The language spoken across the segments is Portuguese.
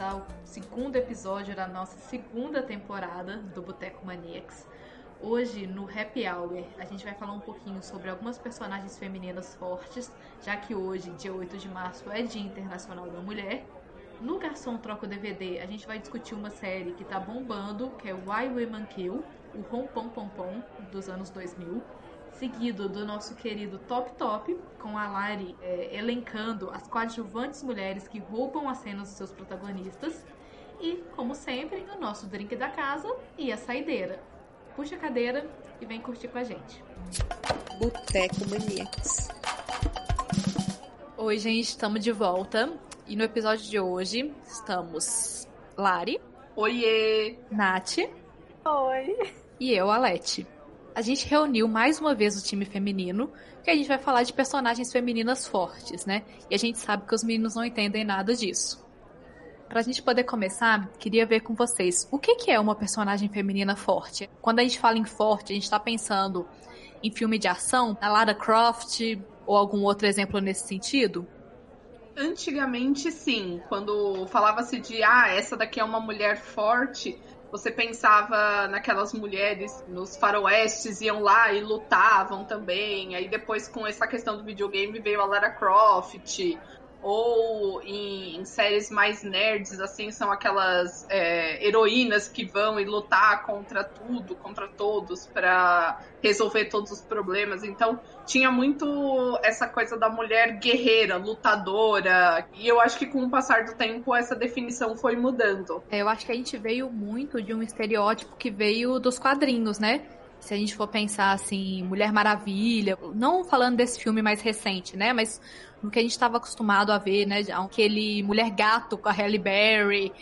ao segundo episódio da nossa segunda temporada do Boteco Maniacs. Hoje, no Happy Hour, a gente vai falar um pouquinho sobre algumas personagens femininas fortes, já que hoje, dia 8 de março, é Dia Internacional da Mulher. No Garçom Troca o DVD, a gente vai discutir uma série que tá bombando, que é Why Women Kill, o Rom Pom Pom Pom, dos anos 2000. Seguido do nosso querido Top Top, com a Lari é, elencando as coadjuvantes mulheres que roubam as cenas dos seus protagonistas. E, como sempre, o nosso drink da casa e a saideira puxa a cadeira e vem curtir com a gente. Boteco Maníacos. Oi, gente, estamos de volta. E no episódio de hoje estamos Lari. Oiê! Nath. Oi! E eu, Alete. A gente reuniu mais uma vez o time feminino, que a gente vai falar de personagens femininas fortes, né? E a gente sabe que os meninos não entendem nada disso. Pra gente poder começar, queria ver com vocês o que, que é uma personagem feminina forte. Quando a gente fala em forte, a gente tá pensando em filme de ação, a Lara Croft ou algum outro exemplo nesse sentido? Antigamente, sim. Quando falava-se de, ah, essa daqui é uma mulher forte, você pensava naquelas mulheres nos faroestes, iam lá e lutavam também. Aí depois, com essa questão do videogame, veio a Lara Croft, ou em, em, séries mais nerds, assim, são aquelas é, heroínas que vão e lutar contra tudo, contra todos, para resolver todos os problemas. Então, tinha muito essa coisa da mulher guerreira, lutadora, e eu acho que com o passar do tempo essa definição foi mudando. É, eu acho que a gente veio muito de um estereótipo que veio dos quadrinhos, né? Se a gente for pensar assim, Mulher Maravilha, não falando desse filme mais recente, né, mas no que a gente estava acostumado a ver, né? Aquele mulher gato com a Halle Berry.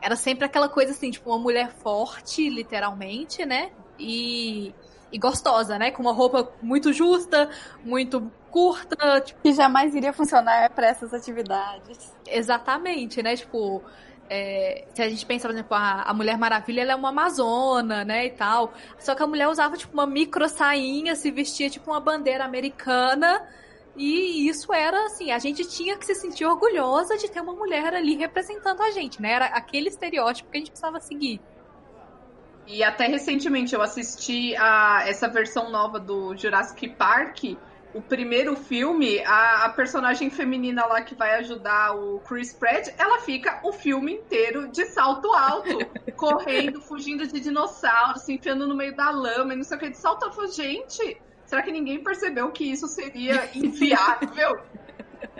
Era sempre aquela coisa assim, tipo, uma mulher forte, literalmente, né? E, e gostosa, né? Com uma roupa muito justa, muito curta. Tipo... Que jamais iria funcionar para essas atividades. Exatamente, né? Tipo, é, se a gente pensa, por exemplo, a, a, Mulher Maravilha, ela é uma amazona, né, e tal. Só que a mulher usava, tipo, uma micro sainha, se vestia, tipo, uma bandeira americana e isso era assim, a gente tinha que se sentir orgulhosa de ter uma mulher ali representando a gente, né? Era aquele estereótipo que a gente precisava seguir. E até recentemente eu assisti a essa versão nova do Jurassic Park. O primeiro filme, a, a personagem feminina lá que vai ajudar o Chris Pratt, ela fica o filme inteiro de salto alto, correndo, fugindo de dinossauros, se enfiando no meio da lama e não sei o que, de salto alto. Gente, será que ninguém percebeu que isso seria inviável?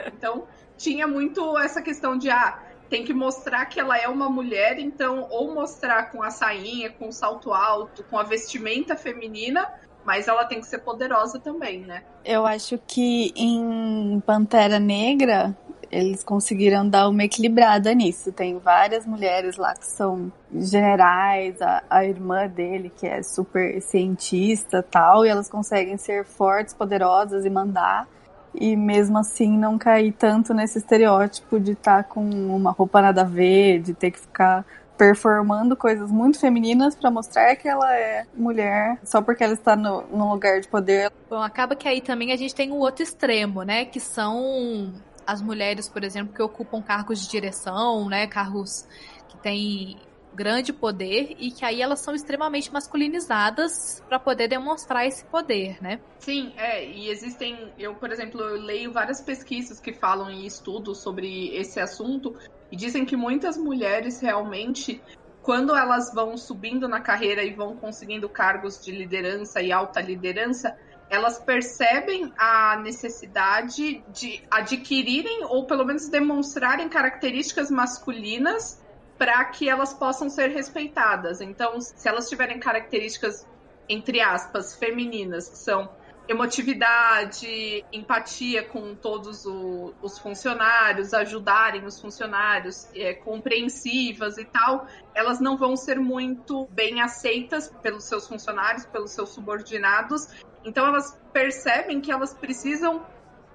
então, tinha muito essa questão de, ah, tem que mostrar que ela é uma mulher, então, ou mostrar com a sainha, com o salto alto, com a vestimenta feminina, mas ela tem que ser poderosa também, né? Eu acho que em Pantera Negra eles conseguiram dar uma equilibrada nisso. Tem várias mulheres lá que são generais, a, a irmã dele que é super cientista tal, e elas conseguem ser fortes, poderosas e mandar. E mesmo assim não cair tanto nesse estereótipo de estar tá com uma roupa nada a ver, de ter que ficar performando coisas muito femininas para mostrar que ela é mulher só porque ela está no, no lugar de poder. Bom, acaba que aí também a gente tem o outro extremo, né? Que são as mulheres, por exemplo, que ocupam cargos de direção, né, cargos que têm grande poder e que aí elas são extremamente masculinizadas para poder demonstrar esse poder, né? Sim, é, e existem, eu, por exemplo, eu leio várias pesquisas que falam em estudos sobre esse assunto e dizem que muitas mulheres realmente quando elas vão subindo na carreira e vão conseguindo cargos de liderança e alta liderança, elas percebem a necessidade de adquirirem ou pelo menos demonstrarem características masculinas para que elas possam ser respeitadas. Então, se elas tiverem características entre aspas femininas, que são emotividade, empatia com todos o, os funcionários, ajudarem os funcionários, é, compreensivas e tal, elas não vão ser muito bem aceitas pelos seus funcionários, pelos seus subordinados, então elas percebem que elas precisam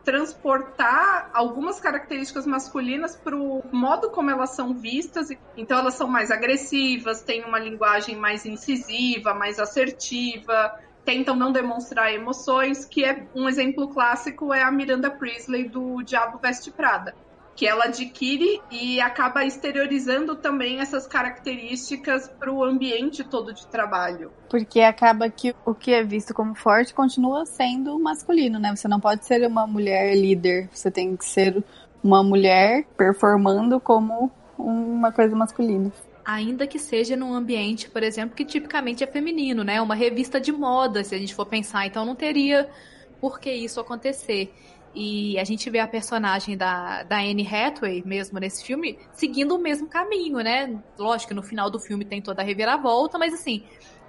transportar algumas características masculinas para o modo como elas são vistas. Então elas são mais agressivas, têm uma linguagem mais incisiva, mais assertiva, tentam não demonstrar emoções, que é um exemplo clássico é a Miranda Priestley do Diabo Veste Prada. Que ela adquire e acaba exteriorizando também essas características para o ambiente todo de trabalho. Porque acaba que o que é visto como forte continua sendo masculino, né? Você não pode ser uma mulher líder, você tem que ser uma mulher performando como uma coisa masculina ainda que seja num ambiente, por exemplo, que tipicamente é feminino, né? Uma revista de moda, se a gente for pensar. Então não teria por que isso acontecer. E a gente vê a personagem da, da Anne Hathaway, mesmo nesse filme, seguindo o mesmo caminho, né? Lógico que no final do filme tem toda a reviravolta, mas assim,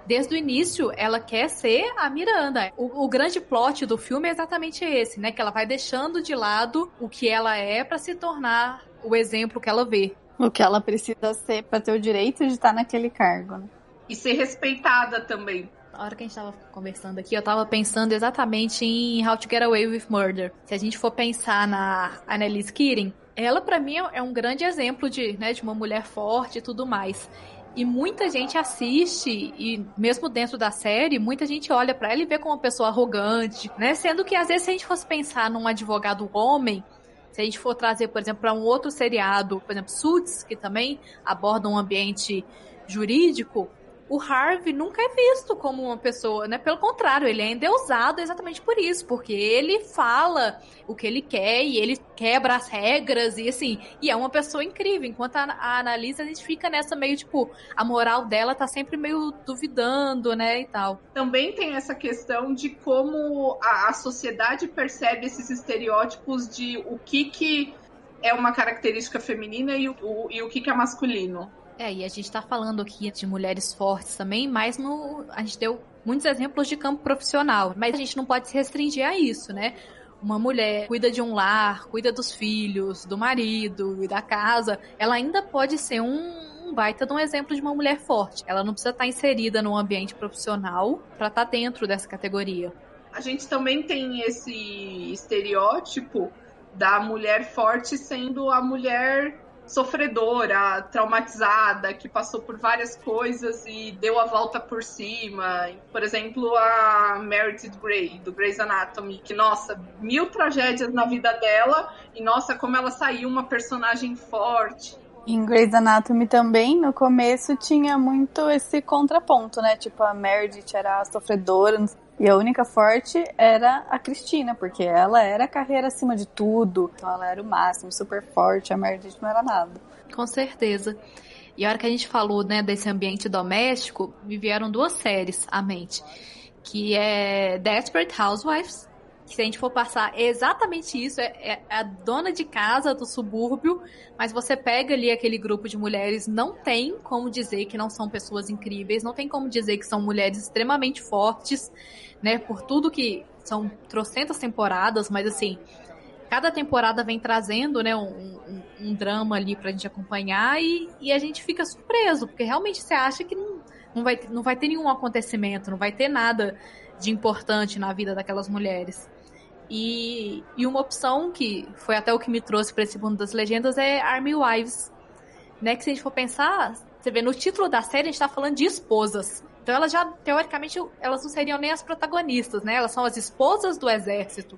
desde o início ela quer ser a Miranda. O, o, grande plot do filme é exatamente esse, né? Que ela vai deixando de lado o que ela é para se tornar o exemplo que ela vê. O que ela precisa ser para ter o direito de estar naquele cargo. Né? E ser respeitada também. A hora que a gente tava conversando aqui, eu tava pensando exatamente em How to Get Away with Murder. Se a gente for pensar na Annalise Keating, ela para mim é um grande exemplo de, né, de uma mulher forte e tudo mais. E muita gente assiste e mesmo dentro da série, muita gente olha para ela e vê como uma pessoa arrogante, né? Sendo que às vezes se a gente fosse pensar num advogado homem, se a gente for trazer, por exemplo, para um outro seriado, por exemplo, Suits, que também aborda um ambiente jurídico, o Harvey nunca é visto como uma pessoa, né? Pelo contrário, ele é endeusado exatamente por isso, porque ele fala o que ele quer e ele quebra as regras e assim, e é uma pessoa incrível. Enquanto a, a analisa, a gente fica nessa meio tipo, a moral dela tá sempre meio duvidando, né, e tal. Também tem essa questão de como a, a sociedade percebe esses estereótipos de o que que é uma característica feminina e o, o e o que, que é masculino. É, e a gente está falando aqui de mulheres fortes também, mas no, a gente deu muitos exemplos de campo profissional, mas a gente não pode se restringir a isso, né? Uma mulher cuida de um lar, cuida dos filhos, do marido e da casa, ela ainda pode ser um, um baita de um exemplo de uma mulher forte. Ela não precisa estar inserida no ambiente profissional para estar tá dentro dessa categoria. A gente também tem esse estereótipo da mulher forte sendo a mulher sofredora, traumatizada, que passou por várias coisas e deu a volta por cima. Por exemplo, a Meredith Grey, do Grey's Anatomy, que, nossa, mil tragédias na vida dela e, nossa, como ela saiu uma personagem forte. Em Grey's Anatomy também, no começo, tinha muito esse contraponto, né? Tipo, a Meredith era a sofredora, e a única forte era a Cristina, porque ela era a carreira acima de tudo. Então ela era o máximo, super forte, a Meredith não era nada. Com certeza. E a hora que a gente falou, né, desse ambiente doméstico, me vieram duas séries à mente. Que é Desperate Housewives se a gente for passar é exatamente isso, é, é, a dona de casa do subúrbio, mas você pega ali aquele grupo de mulheres, não tem como dizer que não são pessoas incríveis, não tem como dizer que são mulheres extremamente fortes, né, por tudo que são trocentas temporadas, mas assim, cada temporada vem trazendo, né, um, um, um drama ali pra gente acompanhar e, e a gente fica surpreso, porque realmente você acha que não, não, vai, não vai ter nenhum acontecimento, não vai ter nada de importante na vida daquelas mulheres. E, e uma opção que foi até o que me trouxe para esse mundo das legendas é Army Wives. Né? Que se a gente for pensar, você vê no título da série a gente está falando de esposas. Então elas já, teoricamente, elas não seriam nem as protagonistas, né? Elas são as esposas do exército.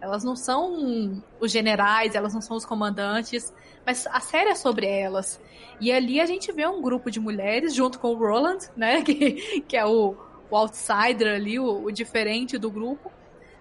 Elas não são os generais, elas não são os comandantes, mas a série é sobre elas. E ali a gente vê um grupo de mulheres junto com o Roland, né? Que, que é o, o outsider ali, o, o diferente do grupo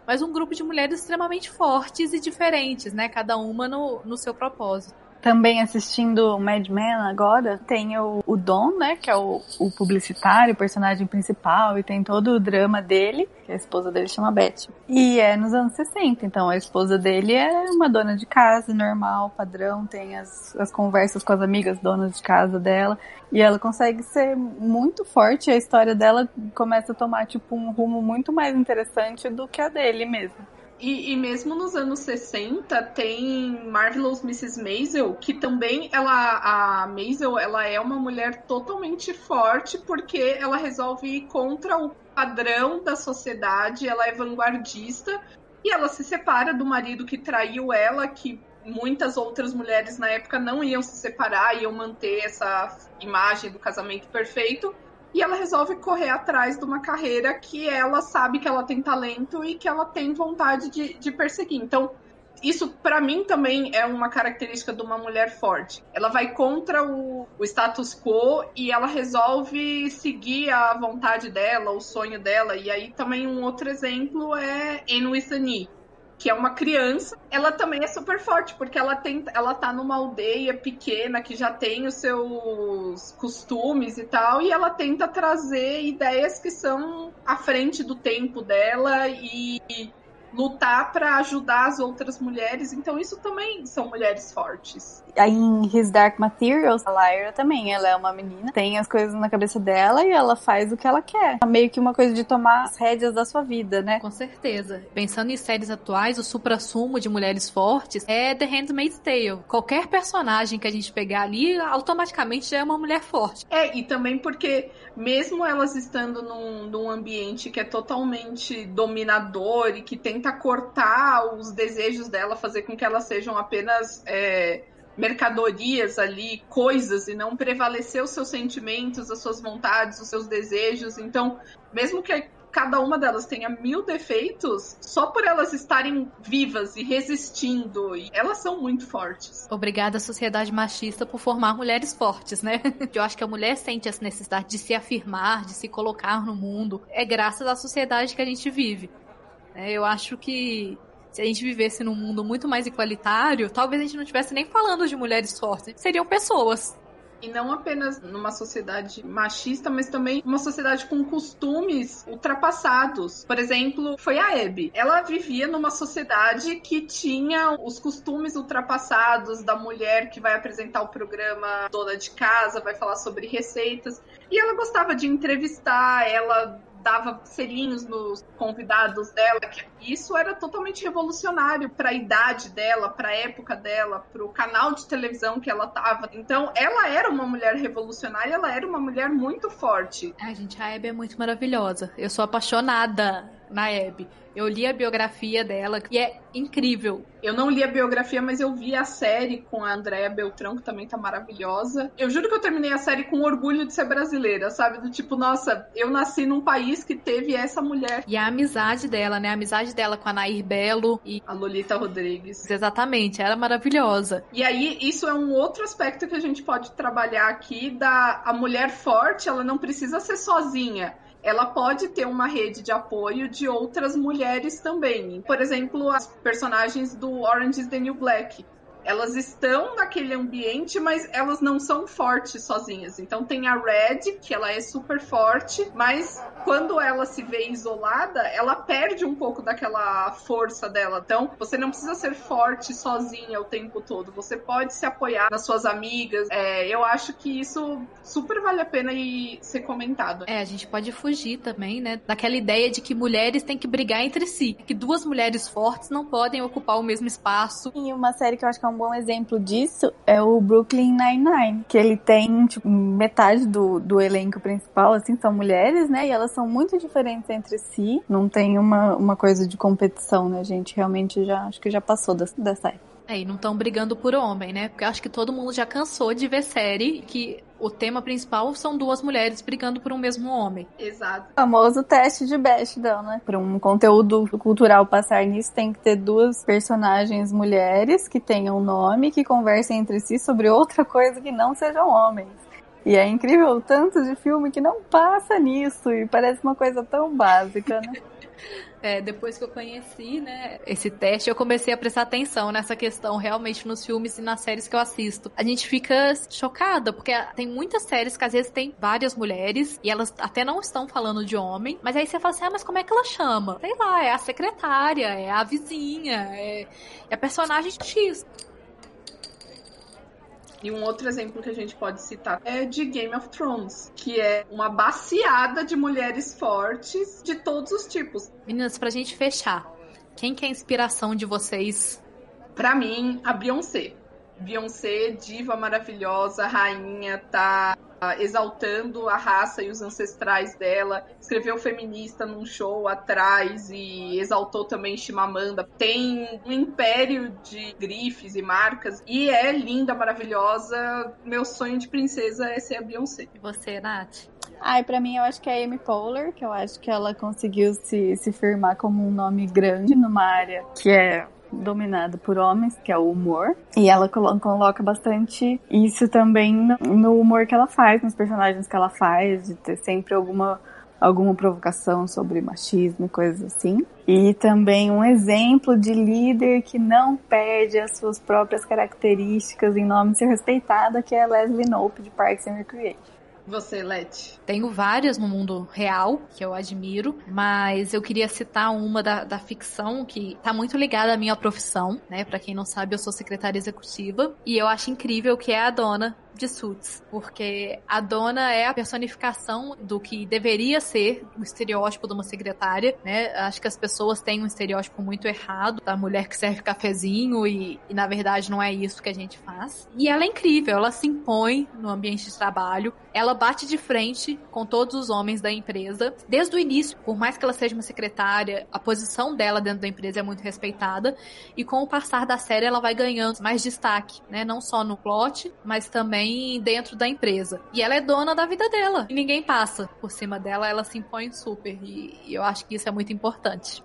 mas um grupo de mulheres extremamente fortes e diferentes, né? Cada uma no, no seu propósito também assistindo Mad Men agora, tem o, o Don, né, que é o, o, publicitário, o personagem principal, e tem todo o drama dele, que a esposa dele chama Beth. E é nos anos 60, então a esposa dele é uma dona de casa, normal, padrão, tem as, as conversas com as amigas donas de casa dela, e ela consegue ser muito forte, a história dela começa a tomar, tipo, um rumo muito mais interessante do que a dele mesmo. E, e, mesmo nos anos 60 tem Marvelous Mrs. Maisel, que também ela a Maisel, ela é uma mulher totalmente forte porque ela resolve ir contra o padrão da sociedade, ela é vanguardista e ela se separa do marido que traiu ela, que muitas outras mulheres na época não iam se separar, iam manter essa imagem do casamento perfeito e ela resolve correr atrás de uma carreira que ela sabe que ela tem talento e que ela tem vontade de, de perseguir. Então, Isso, para mim, também é uma característica de uma mulher forte. Ela vai contra o, o status quo e ela resolve seguir a vontade dela, o sonho dela. E aí também um outro exemplo é Enwisani, que é uma criança, ela também é super forte, porque ela tem, ela tá numa aldeia pequena que já tem os seus costumes e tal, e ela tenta trazer ideias que são à frente do tempo dela e lutar para ajudar as outras mulheres. Então isso também são mulheres fortes. Aí em His Dark Materials, a Lyra também, ela é uma menina, tem as coisas na cabeça dela e ela faz o que ela quer. É meio que uma coisa de tomar as rédeas da sua vida, né? Com certeza. Pensando em séries atuais, o supra-sumo de mulheres fortes é The Handmaid's Tale. Qualquer personagem que a gente pegar ali, automaticamente já é uma mulher forte. É, e também porque mesmo elas estando num, num ambiente que é totalmente dominador e que tenta cortar os desejos dela, fazer com que elas sejam apenas é, mercadorias ali, coisas, e não prevalecer os seus sentimentos, as suas vontades, os seus desejos. Então, mesmo que cada uma delas tenha mil defeitos, só por elas estarem vivas e resistindo, e elas são muito fortes. Obrigada, sociedade machista, por formar mulheres fortes, né? Eu acho que a mulher sente essa necessidade de se afirmar, de se colocar no mundo. É graças à sociedade que a gente vive. É, eu acho que se a gente vivesse num mundo muito mais igualitário, talvez a gente não estivesse nem falando de mulheres fortes. Seriam pessoas. E não apenas numa sociedade machista, mas também uma sociedade com costumes ultrapassados. Por exemplo, foi a Abby. Ela vivia numa sociedade que tinha os costumes ultrapassados da mulher que vai apresentar o programa dona de casa, vai falar sobre receitas. E ela gostava de entrevistar, ela dava selinhos nos convidados dela, isso era totalmente revolucionário para a idade dela, para a época dela, para o canal de televisão que ela tava. Então, ela era uma mulher revolucionária, ela era uma mulher muito forte. Ai, gente, a Abby é muito maravilhosa. Eu sou apaixonada na Abby. Eu li a biografia dela e é incrível. Eu não li a biografia, mas eu vi a série com a Andréa Beltrão, que também tá maravilhosa. Eu juro que eu terminei a série com orgulho de ser brasileira, sabe? Do tipo, nossa, eu nasci num país que teve essa mulher. E a amizade dela, né? A amizade dela com a Nair Belo e a Lolita Rodrigues. Exatamente, era maravilhosa. E aí, isso é um outro aspecto que a gente pode trabalhar aqui da a mulher forte, ela não precisa ser sozinha ela pode ter uma rede de apoio de outras mulheres também. Por exemplo, as personagens do Orange is the New Black elas estão naquele ambiente, mas elas não são fortes sozinhas. Então tem a Red, que ela é super forte, mas quando ela se vê isolada, ela perde um pouco daquela força dela. Então você não precisa ser forte sozinha o tempo todo. Você pode se apoiar nas suas amigas. É, eu acho que isso super vale a pena e ser comentado. É, a gente pode fugir também, né, daquela ideia de que mulheres têm que brigar entre si, que duas mulheres fortes não podem ocupar o mesmo espaço. E uma série que eu acho que é um bom exemplo disso é o Brooklyn Nine-Nine, que ele tem, tipo, metade do, do elenco principal, assim, são mulheres, né? E elas são muito diferentes entre si. Não tem uma, uma coisa de competição, né, gente? Realmente já, acho que já passou dessa, dessa época. É, e não estão brigando por homem, né? Porque eu acho que todo mundo já cansou de ver série que o tema principal são duas mulheres brigando por um mesmo homem. Exato. O famoso teste de Bechdel, né? Para um conteúdo cultural passar nisso, tem que ter duas personagens mulheres que tenham nome, que conversem entre si sobre outra coisa que não sejam homens. E é incrível o tanto de filme que não passa nisso e parece uma coisa tão básica, né? É, depois que eu conheci, né, esse teste, eu comecei a prestar atenção nessa questão realmente nos filmes e nas séries que eu assisto. A gente fica chocada, porque tem muitas séries que às vezes tem várias mulheres e elas até não estão falando de homem, mas aí você fala assim, ah, mas como é que ela chama? Sei lá, é a secretária, é a vizinha, é, é a personagem X. E um outro exemplo que a gente pode citar é de Game of Thrones, que é uma baseada de mulheres fortes de todos os tipos. Meninas, pra gente fechar, quem que é a inspiração de vocês? Pra mim, a Beyoncé. Beyoncé, diva maravilhosa, rainha, tá exaltando a raça e os ancestrais dela. Escreveu feminista num show atrás e exaltou também Chimamanda. Tem um império de grifes e marcas e é linda, maravilhosa. Meu sonho de princesa é ser a Beyoncé. E você, Nath? Ai, pra mim eu acho que é a Amy Poehler, que eu acho que ela conseguiu se, se firmar como um nome grande numa área que é dominada por homens, que é o humor. E ela coloca bastante isso também no humor que ela faz, nos personagens que ela faz, de ter sempre alguma alguma provocação sobre machismo e coisas assim. E também um exemplo de líder que não perde as suas próprias características em nome de ser respeitada, que é Leslie Knope de Parks and Recreation. Você, Leti? Tenho várias no mundo real que eu admiro, mas eu queria citar uma da, da ficção que tá muito ligada à minha profissão, né? Para quem não sabe, eu sou secretária executiva e eu acho incrível que é a dona de Suits, porque a dona é a personificação do que deveria ser o estereótipo de uma secretária, né? Acho que as pessoas têm um estereótipo muito errado da mulher que serve cafezinho e, e na verdade não é isso que a gente faz. E ela é incrível, ela se impõe no ambiente de trabalho, ela bate de frente com todos os homens da empresa. Desde o início, por mais que ela seja uma secretária, a posição dela dentro da empresa é muito respeitada e com o passar da série ela vai ganhando mais destaque, né? Não só no plot, mas também também dentro da empresa. E ela é dona da vida dela. E ninguém passa por cima dela, ela se impõe super. E, e eu acho que isso é muito importante.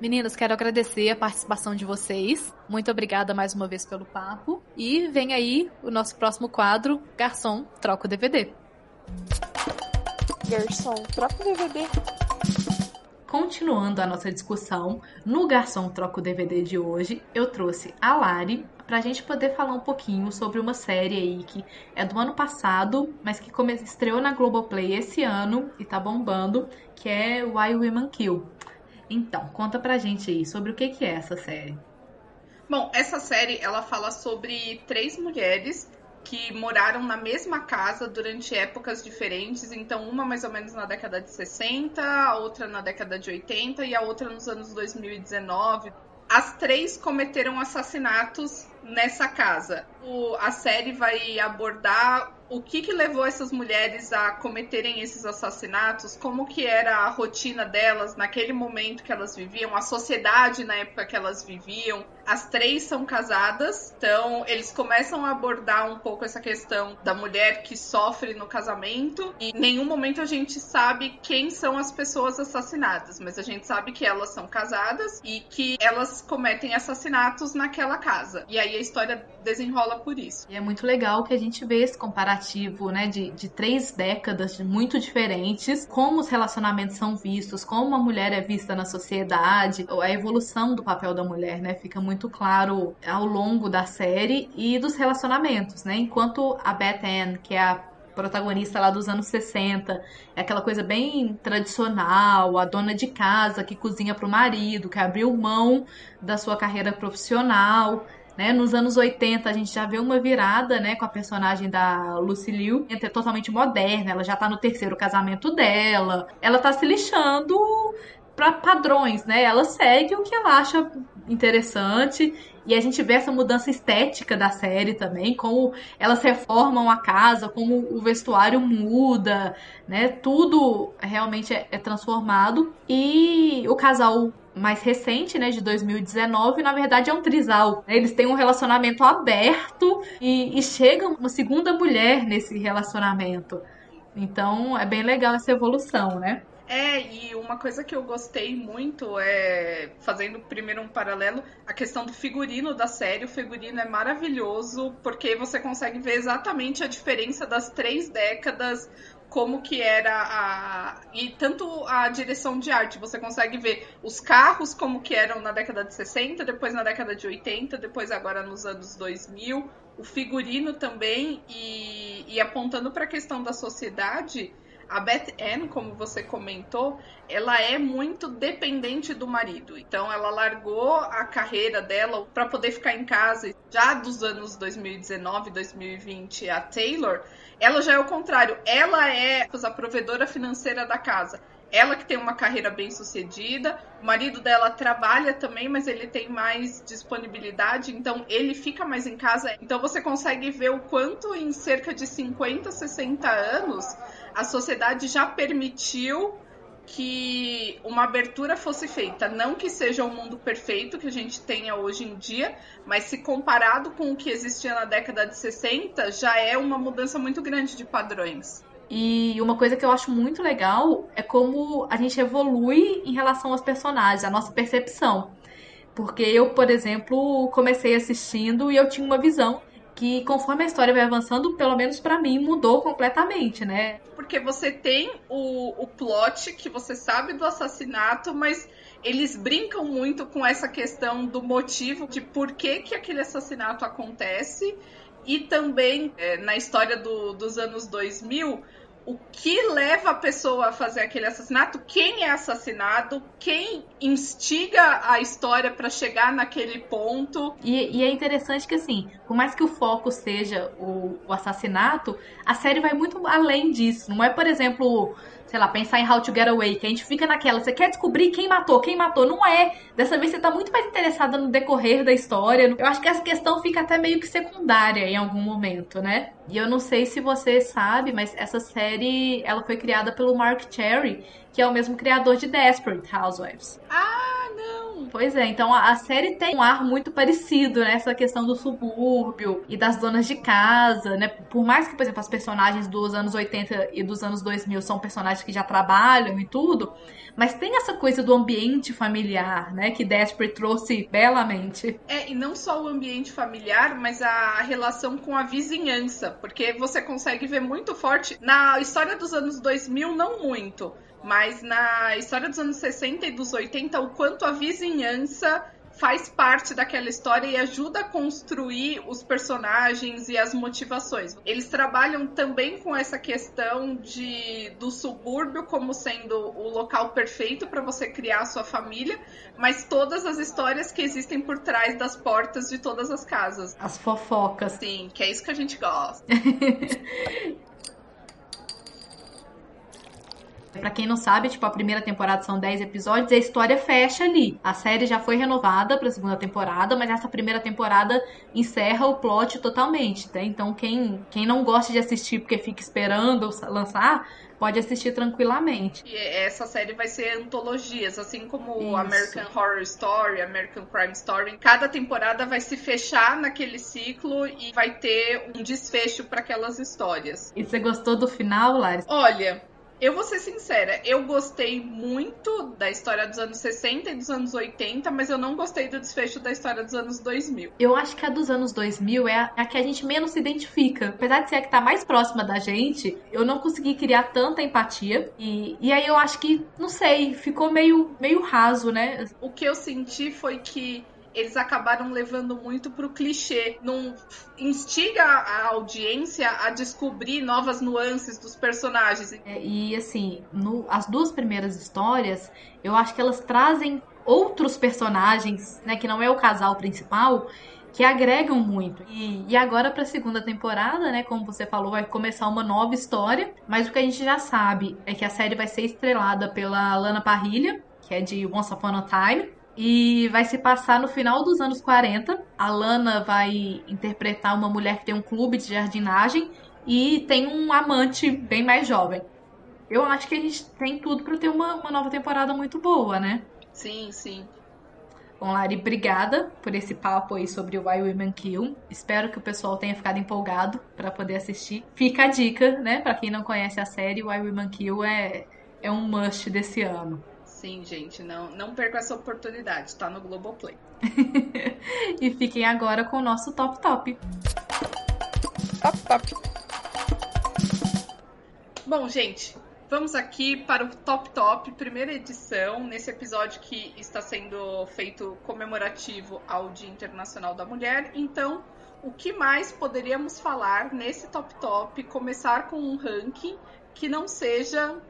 Meninas, quero agradecer a participação de vocês. Muito obrigada mais uma vez pelo papo. E vem aí o nosso próximo quadro: Garçom, troca o DVD. Garçom, troca o DVD. Continuando a nossa discussão, no Garçom Troca o DVD de hoje, eu trouxe a Lari para a gente poder falar um pouquinho sobre uma série aí que é do ano passado, mas que estreou na Globoplay esse ano e tá bombando, que é Why Women Kill. Então, conta pra gente aí sobre o que, que é essa série. Bom, essa série ela fala sobre três mulheres que moraram na mesma casa durante épocas diferentes, então uma mais ou menos na década de 60, a outra na década de 80 e a outra nos anos 2019. As três cometeram assassinatos nessa casa. O, a série vai abordar o que, que levou essas mulheres a cometerem esses assassinatos, como que era a rotina delas naquele momento que elas viviam, a sociedade na época que elas viviam. As três são casadas, então eles começam a abordar um pouco essa questão da mulher que sofre no casamento e em nenhum momento a gente sabe quem são as pessoas assassinadas, mas a gente sabe que elas são casadas e que elas cometem assassinatos naquela casa. E aí a história desenrola por isso. E é muito legal que a gente vê esse comparativo, né, de, de três décadas muito diferentes, como os relacionamentos são vistos, como a mulher é vista na sociedade, a evolução do papel da mulher, né, fica muito claro ao longo da série e dos relacionamentos, né, enquanto a Beth Ann, que é a protagonista lá dos anos 60. É aquela coisa bem tradicional, a dona de casa que cozinha para o marido, que abriu mão da sua carreira profissional. Né? Nos anos 80 a gente já vê uma virada, né, com a personagem da Lucy Liu, é totalmente moderna, ela já tá no terceiro casamento dela, ela tá se lixando para padrões, né? Ela segue o que ela acha interessante e a gente vê essa mudança estética da série também, como elas reformam a casa, como o vestuário muda, né? Tudo realmente é, é transformado e o casal mais recente, né, de 2019, na verdade é um trisal. Eles têm um relacionamento aberto e, e chega uma segunda mulher nesse relacionamento. Então é bem legal essa evolução, né? É, e uma coisa que eu gostei muito é, fazendo primeiro um paralelo, a questão do figurino da série. O figurino é maravilhoso, porque você consegue ver exatamente a diferença das três décadas, como que era a e tanto a direção de arte, você consegue ver os carros como que eram na década de 60, depois na década de 80, depois agora nos anos 2000, o figurino também e, e apontando para a questão da sociedade, a Beth Ann, como você comentou, ela é muito dependente do marido. Então ela largou a carreira dela para poder ficar em casa. Já dos anos 2019, 2020, a Taylor, ela já é o contrário. Ela é a provedora financeira da casa. Ela que tem uma carreira bem sucedida, o marido dela trabalha também, mas ele tem mais disponibilidade, então ele fica mais em casa. Então você consegue ver o quanto em cerca de 50, 60 anos a sociedade já permitiu que uma abertura fosse feita. Não que seja o um mundo perfeito que a gente tenha hoje em dia, mas se comparado com o que existia na década de 60, já é uma mudança muito grande de padrões. E uma coisa que eu acho muito legal é como a gente evolui em relação aos personagens, a nossa percepção. Porque eu, por exemplo, comecei assistindo e eu tinha uma visão que conforme a história vai avançando, pelo menos para mim, mudou completamente, né? Porque você tem o, o plot que você sabe do assassinato, mas eles brincam muito com essa questão do motivo de por que, que aquele assassinato acontece. E também é, na história do, dos anos 2000, o que leva a pessoa a fazer aquele assassinato, quem é assassinado, quem instiga a história para chegar naquele ponto. E, e, é interessante que, assim, por mais que o foco seja o, o assassinato, a série vai muito além disso. Não é, por exemplo, sei lá, pensar em How to Get Away, que a gente fica naquela, você quer descobrir quem matou, quem matou. Não é. Dessa vez você tá muito mais interessada no decorrer da história. Eu acho que essa questão fica até meio que secundária em algum momento, né? E eu não sei se você sabe, mas essa série, ela foi criada pelo Mark Cherry, que é o mesmo criador de Desperate Housewives. Ah, Pois é, então a, a série tem um ar muito parecido nessa né? questão do subúrbio e das donas de casa, né? Por mais que, por exemplo, as personagens dos anos 80 e dos anos 2000 são personagens que já trabalham e tudo, mas tem essa coisa do ambiente familiar, né? Que Desperate trouxe belamente. É, e não só o ambiente familiar, mas a relação com a vizinhança, porque você consegue ver muito forte na história dos anos 2000, não muito mas na história dos anos 60 e dos 80, o quanto a vizinhança faz parte daquela história e ajuda a construir os personagens e as motivações. Eles trabalham também com essa questão de do subúrbio como sendo o local perfeito para você criar a sua família, mas todas as histórias que existem por trás das portas de todas as casas. As fofocas. Sim, que é isso que a gente gosta. Pra quem não sabe, tipo, a primeira temporada são 10 episódios e a história fecha ali. A série já foi renovada pra segunda temporada, mas essa primeira temporada encerra o plot totalmente, tá? Então quem, quem não gosta de assistir porque fica esperando lançar, pode assistir tranquilamente. E essa série vai ser antologias, assim como Isso. American Horror Story, American Crime Story. Cada temporada vai se fechar naquele ciclo e vai ter um desfecho para aquelas histórias. E você gostou do final, Laris? Olha, eu vou ser sincera, eu gostei muito da história dos anos 60 e dos anos 80, mas eu não gostei do desfecho da história dos anos 2000. Eu acho que a dos anos 2000 é a, é a que a gente menos se identifica. Apesar de ser a que tá mais próxima da gente, eu não consegui criar tanta empatia. E, e aí eu acho que, não sei, ficou meio, meio raso, né? O que eu senti foi que eles acabaram levando muito pro clichê. Não instiga a audiência a descobrir novas nuances dos personagens. É, e assim, no, as duas primeiras histórias, eu acho que elas trazem outros personagens, né, que não é o casal principal, que agregam muito. E, e agora para a segunda temporada, né, como você falou, vai começar uma nova história, mas o que a gente já sabe é que a série vai ser estrelada pela Lana Parrilha, que é de Once Upon a Time, e vai se passar no final dos anos 40. A Lana vai interpretar uma mulher que tem um clube de jardinagem e tem um amante bem mais jovem. Eu acho que a gente tem tudo para ter uma, uma nova temporada muito boa, né? Sim, sim. Bom, Lari, obrigada por esse papo aí sobre o Why Women Kill. Espero que o pessoal tenha ficado empolgado para poder assistir. Fica a dica, né? Para quem não conhece a série, Why Women Kill é, é um must desse ano. Sim, gente, não, não perca essa oportunidade, tá no Globoplay. e fiquem agora com o nosso Top Top. Top Top. Bom, gente, vamos aqui para o Top Top, primeira edição, nesse episódio que está sendo feito comemorativo ao Dia Internacional da Mulher. Então, o que mais poderíamos falar nesse Top Top? Começar com um ranking que não seja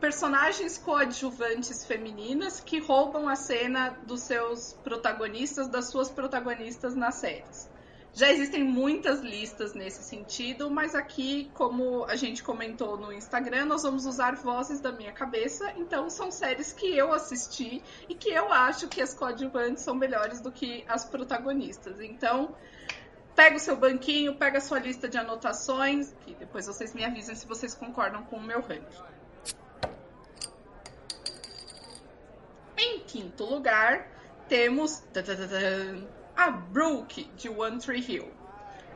personagens coadjuvantes femininas que roubam a cena dos seus protagonistas, das suas protagonistas nas séries. Já existem muitas listas nesse sentido, mas aqui, como a gente comentou no Instagram, nós vamos usar vozes da minha cabeça. Então, são séries que eu assisti e que eu acho que as coadjuvantes são melhores do que as protagonistas. Então, pega o seu banquinho, pega a sua lista de anotações, que depois vocês me avisem se vocês concordam com o meu ranking. Em quinto lugar, temos a Brooke, de One Tree Hill.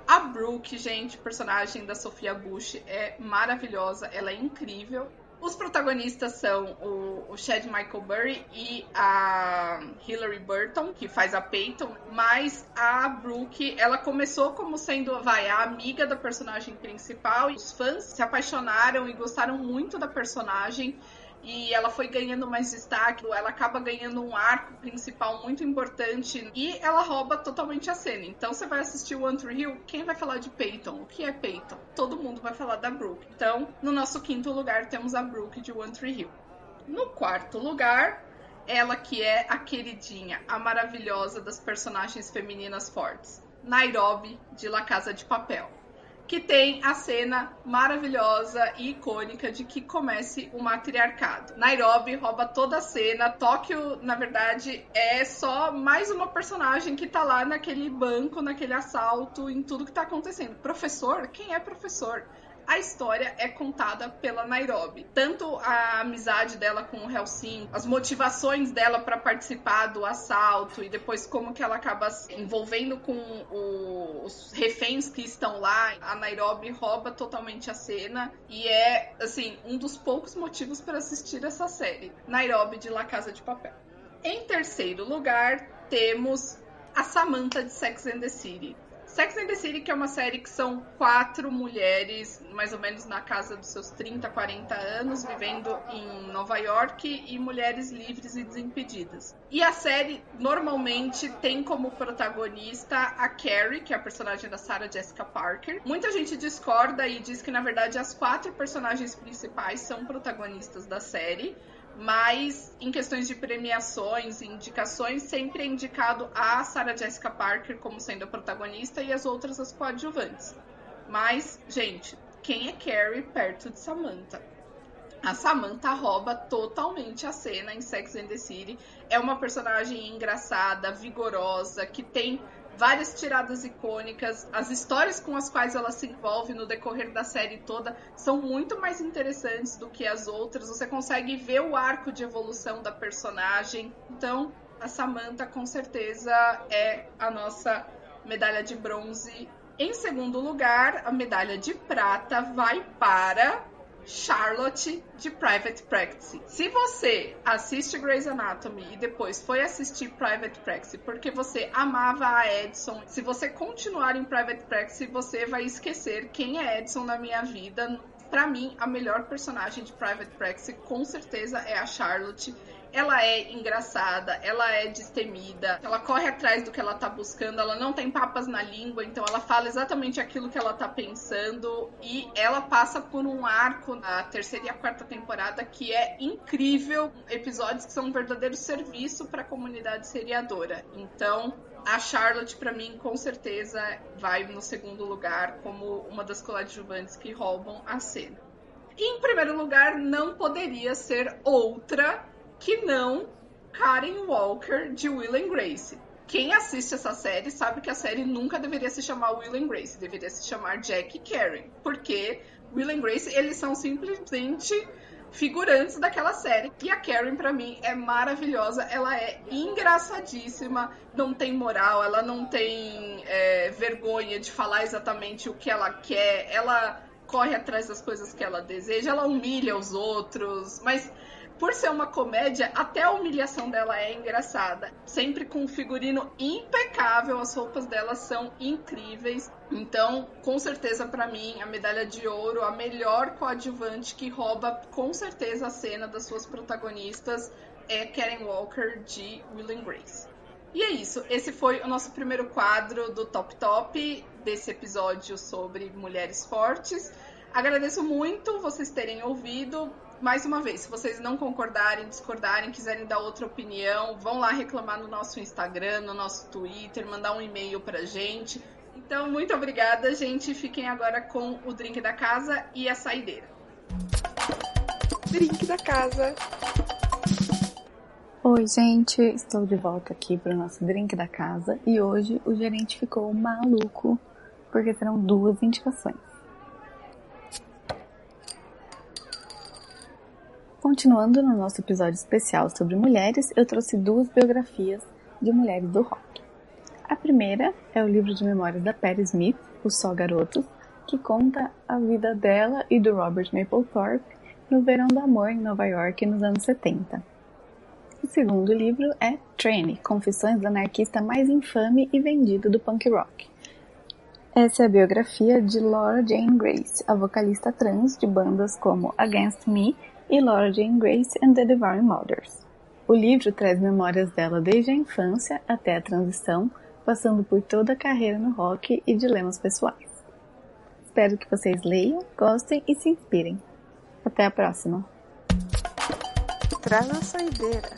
A Brooke, gente, personagem da Sofia Bush, é maravilhosa, ela é incrível. Os protagonistas são o, o Chad Michael Burry e a Hilary Burton, que faz a Peyton, mas a Brooke, ela começou como sendo, vai, a amiga da personagem principal, e os fãs se apaixonaram e gostaram muito da personagem e ela foi ganhando mais destaque, ela acaba ganhando um arco principal muito importante e ela rouba totalmente a cena. Então você vai assistir o Tree Hill, quem vai falar de Peyton? O que é Peyton? Todo mundo vai falar da Brooke. Então, no nosso quinto lugar temos a Brooke de One Tree Hill. No quarto lugar, ela que é a queridinha, a maravilhosa das personagens femininas fortes, Nairobi de La Casa de Papel que tem a cena maravilhosa e icônica de que comece o matriarcado. Nairobi rouba toda a cena. Tóquio, na verdade, é só mais uma personagem que tá lá naquele banco, naquele assalto, em tudo que tá acontecendo. Professor? Quem é professor? A história é contada pela Nairobi. Tanto a amizade dela com o Helsing, as motivações dela para participar do assalto e depois como que ela acaba se envolvendo com o, os reféns que estão lá. A Nairobi rouba totalmente a cena e é, assim, um dos poucos motivos para assistir essa série. Nairobi de La Casa de Papel. Em terceiro lugar, temos a Samantha de Sex and the City. Sex and the City, que é uma série que são quatro mulheres, mais ou menos na casa dos seus 30, 40 anos, vivendo em Nova York e mulheres livres e desimpedidas. E a série normalmente tem como protagonista a Carrie, que é a personagem da Sarah Jessica Parker. Muita gente discorda e diz que na verdade as quatro personagens principais são protagonistas da série mas em questões de premiações e indicações, sempre é indicado a Sarah Jessica Parker como sendo a protagonista e as outras as coadjuvantes. Mas, gente, quem é Carrie perto de Samantha? A Samantha rouba totalmente a cena em Sex and the City. É uma personagem engraçada, vigorosa, que tem várias tiradas icônicas, as histórias com as quais ela se envolve no decorrer da série toda são muito mais interessantes do que as outras. Você consegue ver o arco de evolução da personagem. Então, a Samantha com certeza é a nossa medalha de bronze. Em segundo lugar, a medalha de prata vai para Charlotte de Private Practice. Se você assiste Grey's Anatomy e depois foi assistir Private Practice porque você amava a Edson, se você continuar em Private Practice, você vai esquecer quem é Edson na minha vida. Para mim, a melhor personagem de Private Practice com certeza é a Charlotte ela é engraçada, ela é destemida, ela corre atrás do que ela tá buscando, ela não tem papas na língua, então ela fala exatamente aquilo que ela tá pensando e ela passa por um arco na terceira e a quarta temporada que é incrível, episódios que são um verdadeiro serviço para a comunidade seriadora. Então, a Charlotte, para mim, com certeza vai no segundo lugar como uma das coadjuvantes que roubam a cena. E, em primeiro lugar, não poderia ser outra que não Karen Walker de Will and Grace. Quem assiste essa série sabe que a série nunca deveria se chamar Will and Grace, deveria se chamar Jack e Karen, porque Will and Grace eles são simplesmente figurantes daquela série. E a Karen, para mim, é maravilhosa. Ela é engraçadíssima, não tem moral, ela não tem é, vergonha de falar exatamente o que ela quer. Ela corre atrás das coisas que ela deseja, ela humilha os outros, mas por ser uma comédia, até a humilhação dela é engraçada. Sempre com um figurino impecável, as roupas dela são incríveis. Então, com certeza para mim, a medalha de ouro, a melhor coadjuvante que rouba com certeza a cena das suas protagonistas é Karen Walker de Will and Grace. E é isso, esse foi o nosso primeiro quadro do Top Top desse episódio sobre mulheres fortes. Agradeço muito vocês terem ouvido mais uma vez, se vocês não concordarem, discordarem, quiserem dar outra opinião, vão lá reclamar no nosso Instagram, no nosso Twitter, mandar um e-mail pra gente. Então, muito obrigada, gente. Fiquem agora com o drink da casa e a saideira. Drink da casa. Oi, gente, estou de volta aqui para o nosso drink da casa e hoje o gerente ficou maluco porque serão duas indicações. Continuando no nosso episódio especial sobre mulheres, eu trouxe duas biografias de mulheres do rock. A primeira é o livro de memórias da Perry Smith, Os Só Garotos, que conta a vida dela e do Robert Mapplethorpe no verão do amor em Nova York nos anos 70. O segundo livro é Train, Confissões do Anarquista mais infame e vendido do punk rock. Essa é a biografia de Laura Jane Grace, a vocalista trans de bandas como Against Me e Laura Jane Grace and the Devouring Mothers. O livro traz memórias dela desde a infância até a transição, passando por toda a carreira no rock e dilemas pessoais. Espero que vocês leiam, gostem e se inspirem. Até a próxima. Traz a saideira.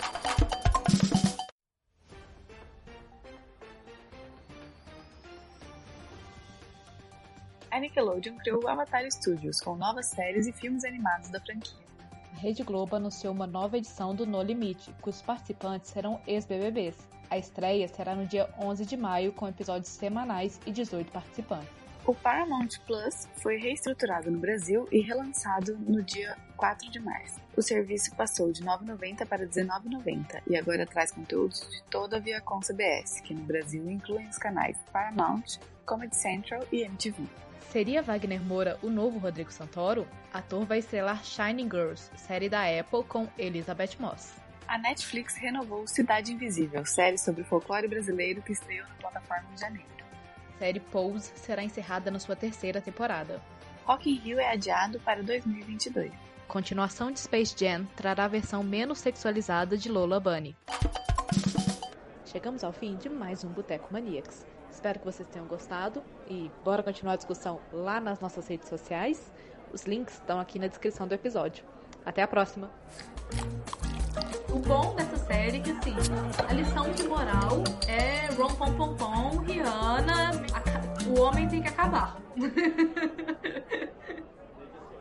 A Nickelodeon criou o Avatar Studios com novas séries e filmes animados da franquia. A Rede Globo anunciou uma nova edição do No Limite, cujos participantes serão ex-BBBs. A estreia será no dia 11 de maio, com episódios semanais e 18 participantes. O Paramount Plus foi reestruturado no Brasil e relançado no dia 4 de março. O serviço passou de R$ 9,90 para R$ 19,90 e agora traz conteúdos de toda a Viacom CBS, que no Brasil incluem os canais Paramount, Comedy Central e MTV. Seria Wagner Moura o novo Rodrigo Santoro? Ator vai estrelar Shining Girls, série da Apple com Elizabeth Moss. A Netflix renovou Cidade Invisível, série sobre o folclore brasileiro que estreou na plataforma em janeiro. Série Pose será encerrada na sua terceira temporada. Rock in Rio é adiado para 2022. Continuação de Space Jam trará a versão menos sexualizada de Lola Bunny. Chegamos ao fim de mais um Boteco Maniacs. Espero que vocês tenham gostado e bora continuar a discussão lá nas nossas redes sociais. Os links estão aqui na descrição do episódio. Até a próxima! O bom dessa série é que, assim, a lição de moral é rom pom pom pom, Rihanna, o homem tem que acabar.